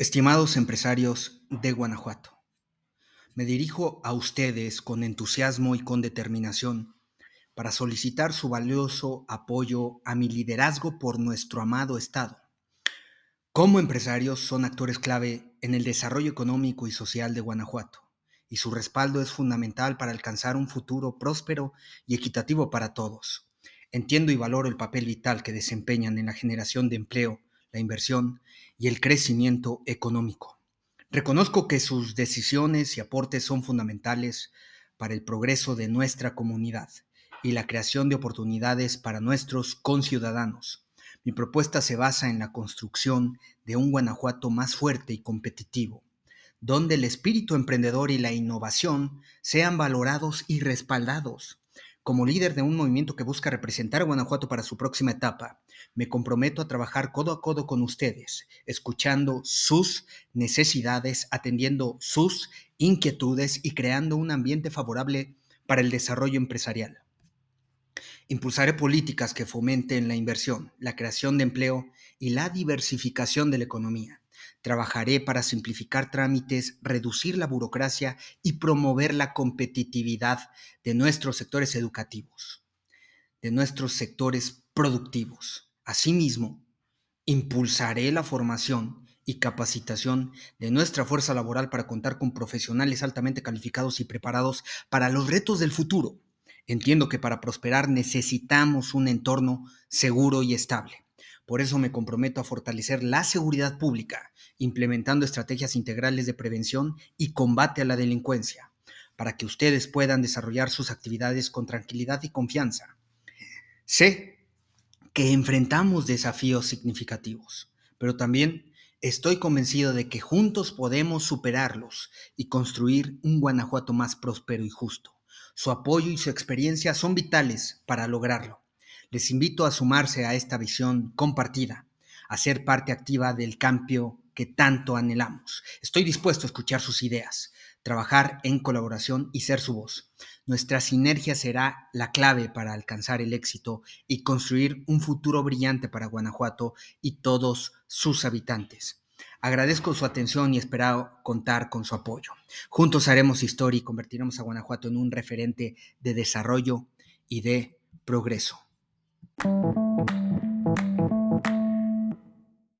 Estimados empresarios de Guanajuato, me dirijo a ustedes con entusiasmo y con determinación para solicitar su valioso apoyo a mi liderazgo por nuestro amado Estado. Como empresarios son actores clave en el desarrollo económico y social de Guanajuato, y su respaldo es fundamental para alcanzar un futuro próspero y equitativo para todos. Entiendo y valoro el papel vital que desempeñan en la generación de empleo, la inversión y el crecimiento económico. Reconozco que sus decisiones y aportes son fundamentales para el progreso de nuestra comunidad y la creación de oportunidades para nuestros conciudadanos. Mi propuesta se basa en la construcción de un Guanajuato más fuerte y competitivo, donde el espíritu emprendedor y la innovación sean valorados y respaldados como líder de un movimiento que busca representar a Guanajuato para su próxima etapa, me comprometo a trabajar codo a codo con ustedes, escuchando sus necesidades, atendiendo sus inquietudes y creando un ambiente favorable para el desarrollo empresarial. Impulsaré políticas que fomenten la inversión, la creación de empleo y la diversificación de la economía Trabajaré para simplificar trámites, reducir la burocracia y promover la competitividad de nuestros sectores educativos, de nuestros sectores productivos. Asimismo, impulsaré la formación y capacitación de nuestra fuerza laboral para contar con profesionales altamente calificados y preparados para los retos del futuro. Entiendo que para prosperar necesitamos un entorno seguro y estable. Por eso me comprometo a fortalecer la seguridad pública, implementando estrategias integrales de prevención y combate a la delincuencia, para que ustedes puedan desarrollar sus actividades con tranquilidad y confianza. Sé que enfrentamos desafíos significativos, pero también estoy convencido de que juntos podemos superarlos y construir un Guanajuato más próspero y justo. Su apoyo y su experiencia son vitales para lograrlo. Les invito a sumarse a esta visión compartida, a ser parte activa del cambio que tanto anhelamos. Estoy dispuesto a escuchar sus ideas, trabajar en colaboración y ser su voz. Nuestra sinergia será la clave para alcanzar el éxito y construir un futuro brillante para Guanajuato y todos sus habitantes. Agradezco su atención y espero contar con su apoyo. Juntos haremos historia y convertiremos a Guanajuato en un referente de desarrollo y de progreso. Thank you.